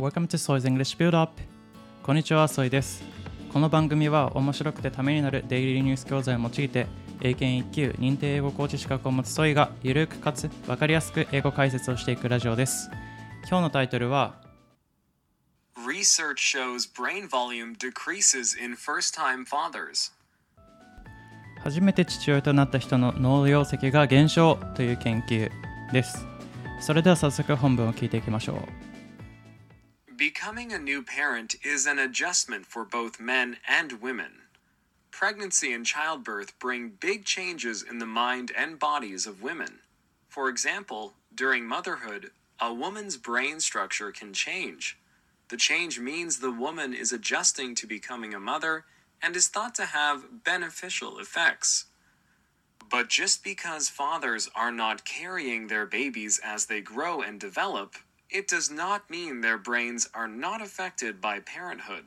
Welcome to Soy's English Build Up こんにちは、ソイです。この番組は面白くてためになるデイリーニュース教材を用いて英検1級認定英語コーチ資格を持つソイがゆるくかつ分かりやすく英語解説をしていくラジオです。今日のタイトルは Research shows brain volume decreases in first time fathers. 初めて父親となった人の脳容積が減少という研究です。それでは早速本文を聞いていきましょう。Becoming a new parent is an adjustment for both men and women. Pregnancy and childbirth bring big changes in the mind and bodies of women. For example, during motherhood, a woman's brain structure can change. The change means the woman is adjusting to becoming a mother and is thought to have beneficial effects. But just because fathers are not carrying their babies as they grow and develop, it does not mean their brains are not affected by parenthood.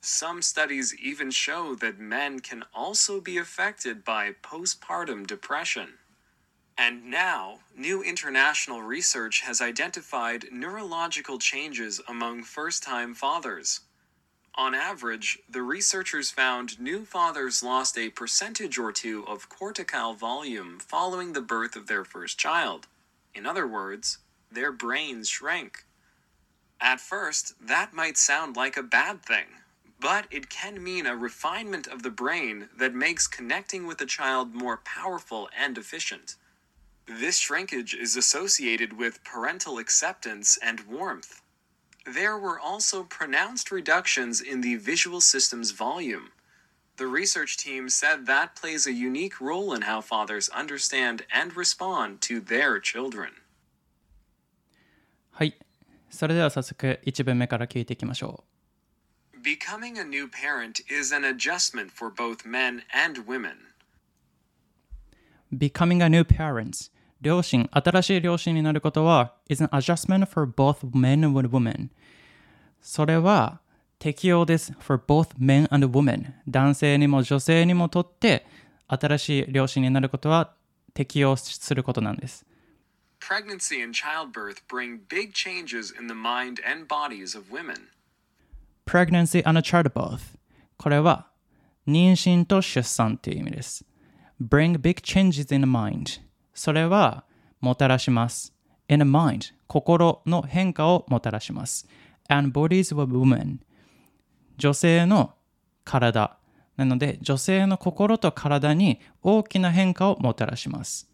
Some studies even show that men can also be affected by postpartum depression. And now, new international research has identified neurological changes among first time fathers. On average, the researchers found new fathers lost a percentage or two of cortical volume following the birth of their first child. In other words, their brains shrank. At first, that might sound like a bad thing, but it can mean a refinement of the brain that makes connecting with a child more powerful and efficient. This shrinkage is associated with parental acceptance and warmth. There were also pronounced reductions in the visual system's volume. The research team said that plays a unique role in how fathers understand and respond to their children. はい。それでは早速1文目から聞いていきましょ Becoming a new parent is an adjustment for both men and women. う。Becoming a new parent 両親、新しい両親になることは is an adjustment for both men and women それは適用です for both men and women 男性にも女性にもとって新しい両親になることは適用することなんです Pregnancy and childbirth bring big changes in the mind and bodies of women. pregnancy and childbirth これは妊娠と出産という意味です bring big changes in the mind それはもたらします in the mind 心の変化をもたらします and bodies of women 女性の体なので女性の心と体に大きな変化をもたらします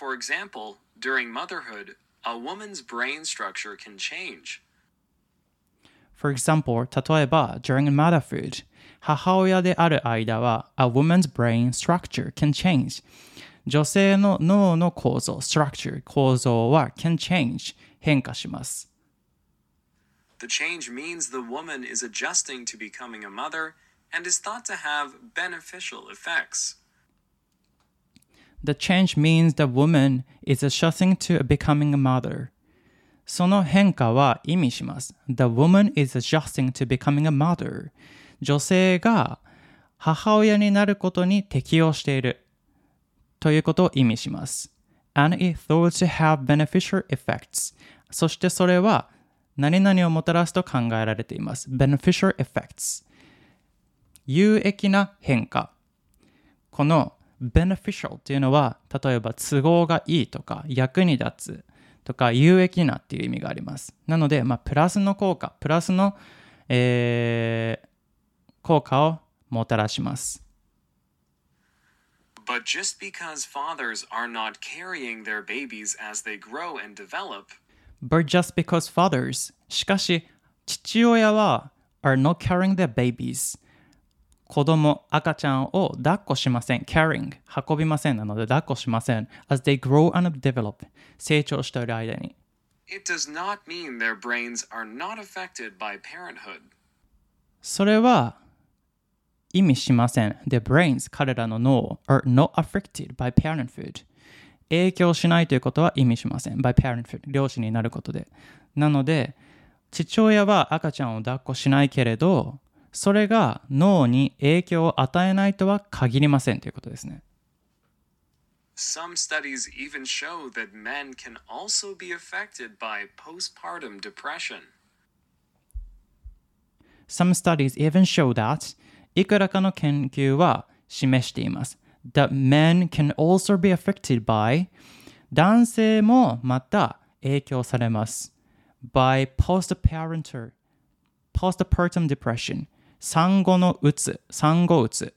For example, during motherhood, a woman's brain structure can change. For example, 例えば during motherhood 母親である間は a woman's brain structure can change 女性の脳の構造 structure 構造は can change 変化します The change means the woman is adjusting to becoming a mother and is thought to have beneficial effects. The change means the woman is adjusting to becoming a mother その変化は意味します The woman is adjusting to becoming a mother 女性が母親になることに適応しているということを意味します。And it thought to have beneficial effects. そしてそれは何々をもたらすと考えられています。beneficial effects。有益な変化。この beneficial っていうのは、例えば都合がいいとか役に立つとか有益なっていう意味があります。なので、まあ、プラスの効果、プラスの、えー効果をもたらします。But just because fathers are not carrying their babies as they grow and develop, But just because fathers しかし父親は are not carrying their babies 子供赤ちゃんを抱っこしません carrying 運びませんなので抱っこしません as they grow and develop 成長している間に it does not mean their brains are not affected by parenthood. それは意味しません their brains 彼らの脳 are not affected by parenthood 影響しないということは意味しません by parenthood 両親になることでなので父親は赤ちゃんを抱っこしないけれどそれが脳に影響を与えないとは限りませんということですね Some studies even show that men can also be affected by postpartum depression. Some studies even show that いくらかの研究は示しています。that men can also be affected by 男性もまた影響されます。by postparental postpartum depression 産後のうつ、産後うつ。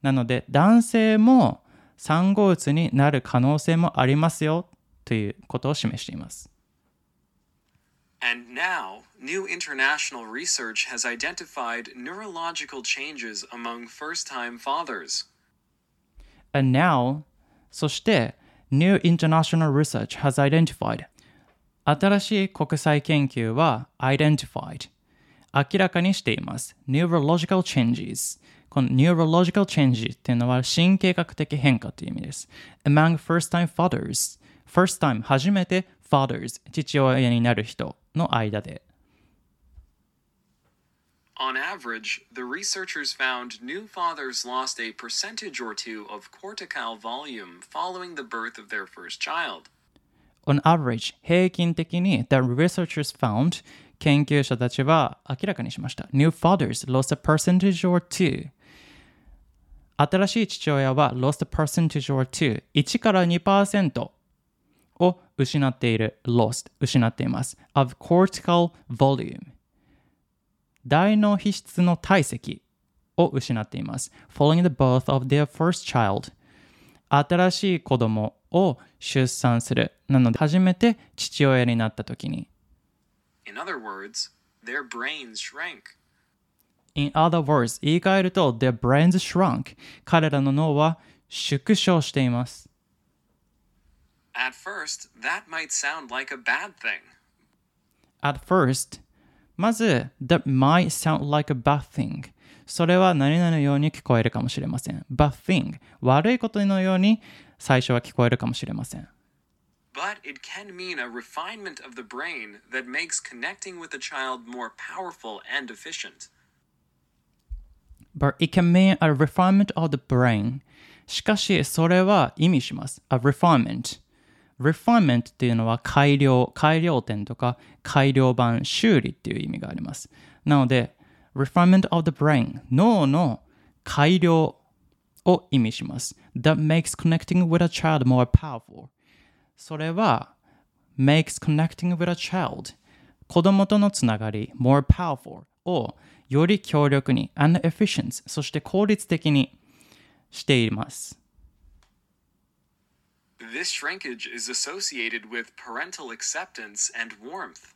なので男性も産後うつになる可能性もありますよということを示しています。And now, new international research has identified neurological changes among first time fathers. And now, そして、New International Research has identified 新しい国際研究は identified 明らかにしています。Neurological changes この neurological changes っていうのは神経学的変化という意味です。Among first-time fathers first time 初めて fathers 父親になる人の間で On average, the researchers found new fathers lost a percentage or two of cortical volume following the birth of their first child. On average, 平均的に The researchers found 研究者たちは明らかにしました。New fathers lost a percentage or two. 新しい父親は lost a percentage or two. 1から2%を失っている。lost 失っています。of cortical volume. 大脳皮質の体積を失っています。following the birth of their first child. 新しい子供を出産する。なので、初めて父親になった時に。In other words, their brains shrank. In other words, 言い換えると、their brains shrunk. 彼らの脳は縮小しています。At first, that might sound like a bad thing. At first, まず、that might sound like a bad thing. それは何々のように聞こえるかもしれません。bad thing. 悪いことのように最初は聞こえるかもしれません。But it can mean a refinement of the brain that makes connecting with a child more powerful and efficient. But it can mean a refinement of the brain. しかし、それは意味します。a refinement. refinement っていうのは改良、改良点とか改良版、修理っていう意味があります。なので、refinement of the brain 脳の改良を意味します。that makes connecting with a child more powerful それは makes connecting with a child 子供とのつながり more powerful をより強力に and efficient そして効率的にしています。This shrinkage is associated with parental acceptance and warmth.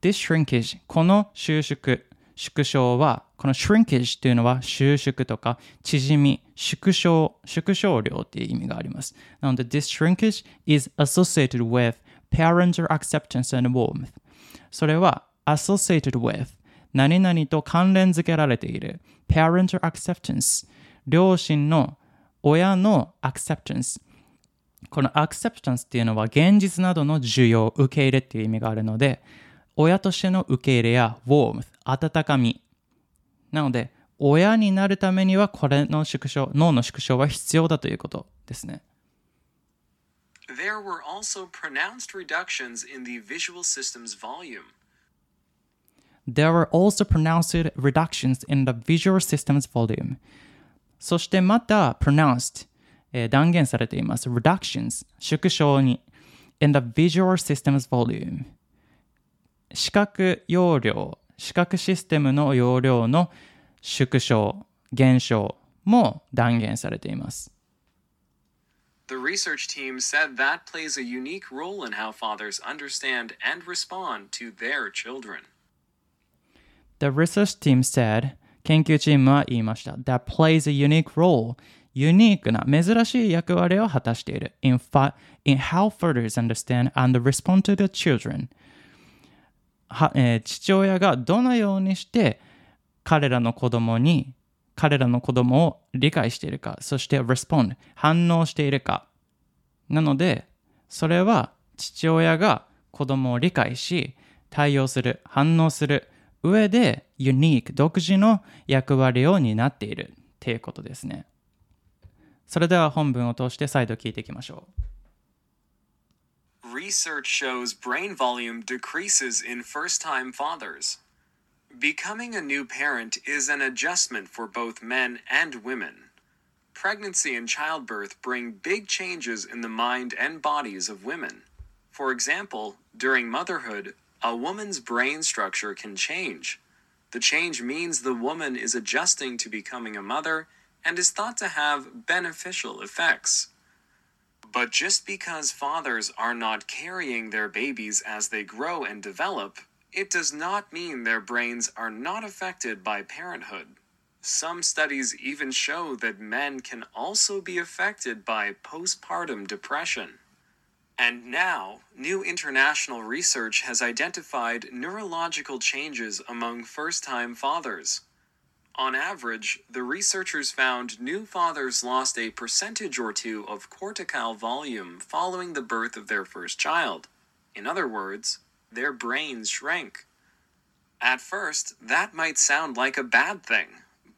This shrinkage この収縮縮小はこの shrinkage というのは収縮とか縮み縮小縮小量っていう意味がありますなので This shrinkage is associated with parental acceptance and warmth それは associated with 何々と関連付けられている parental acceptance 両親の親の acceptance この acceptance っていうのは現実などの需要、受け入れっていう意味があるので、親としての受け入れや warmth、温かみ。なので、親になるためにはこれの縮小、脳の縮小は必要だということですね。There were also pronounced reductions in the visual system's volume. There were also pronounced reductions in the visual system's volume. そしてまた pronounced、えー断言されています。reductions 縮小に in the visual system's volume 視覚容量視覚システムの容量の縮小減少も断言されています。The research team said that plays a unique role in how fathers understand and respond to their children. The research team said 研究チームは言いました。That plays a unique role ユニークな珍しい役割を果たしている。In, fa- in how fathers understand and respond to their children は、えー父親がどのようにして彼らの子供に彼らの子供を理解しているか、そして respond 反応しているか。なので、それは父親が子供を理解し、対応する、反応する上で、ユニーク、独自の役割を担っているっていうことですね。それでは本文を通して再度聞いていきましょう。Research shows brain volume decreases in first time fathers. Becoming a new parent is an adjustment for both men and women. Pregnancy and childbirth bring big changes in the mind and bodies of women. For example, during motherhood, a woman's brain structure can change. The change means the woman is adjusting to becoming a mother and is thought to have beneficial effects. But just because fathers are not carrying their babies as they grow and develop, it does not mean their brains are not affected by parenthood. Some studies even show that men can also be affected by postpartum depression. And now, new international research has identified neurological changes among first time fathers. On average, the researchers found new fathers lost a percentage or two of cortical volume following the birth of their first child. In other words, their brains shrank. At first, that might sound like a bad thing,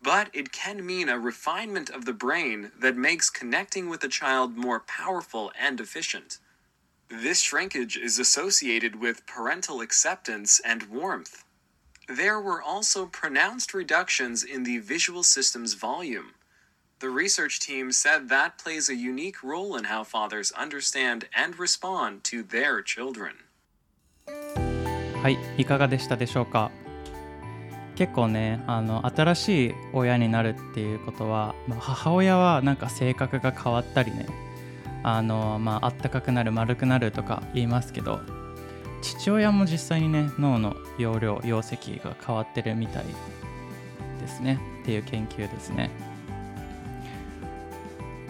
but it can mean a refinement of the brain that makes connecting with a child more powerful and efficient. This shrinkage is associated with parental acceptance and warmth. There were also pronounced reductions in the visual system's volume. The research team said that plays a unique role in how fathers understand and respond to their children. はい、いかがでしたでしょうか結構ねあの新しい親になるっていうことは、まあ、母親はなんか性格が変わったりねあのまああったかくなる丸くなるとか言いますけど父親も実際にね脳の容量容積が変わってるみたいですね。っていう研究ですね。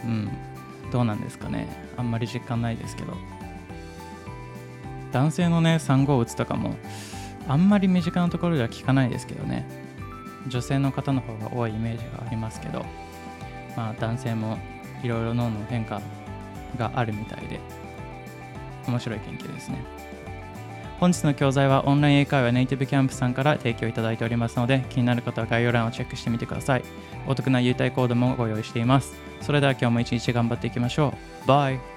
うん。どうなんですかね。あんまり実感ないですけど。男性のね産後うつとかもあんまり身近なところでは聞かないですけどね。女性の方の方が多いイメージがありますけど。まあ男性もいろいろ脳の変化があるみたいで面白い研究ですね。本日の教材はオンライン英会話ネイティブキャンプさんから提供いただいておりますので気になる方は概要欄をチェックしてみてください。お得な優待コードもご用意しています。それでは今日も一日頑張っていきましょう。バイ。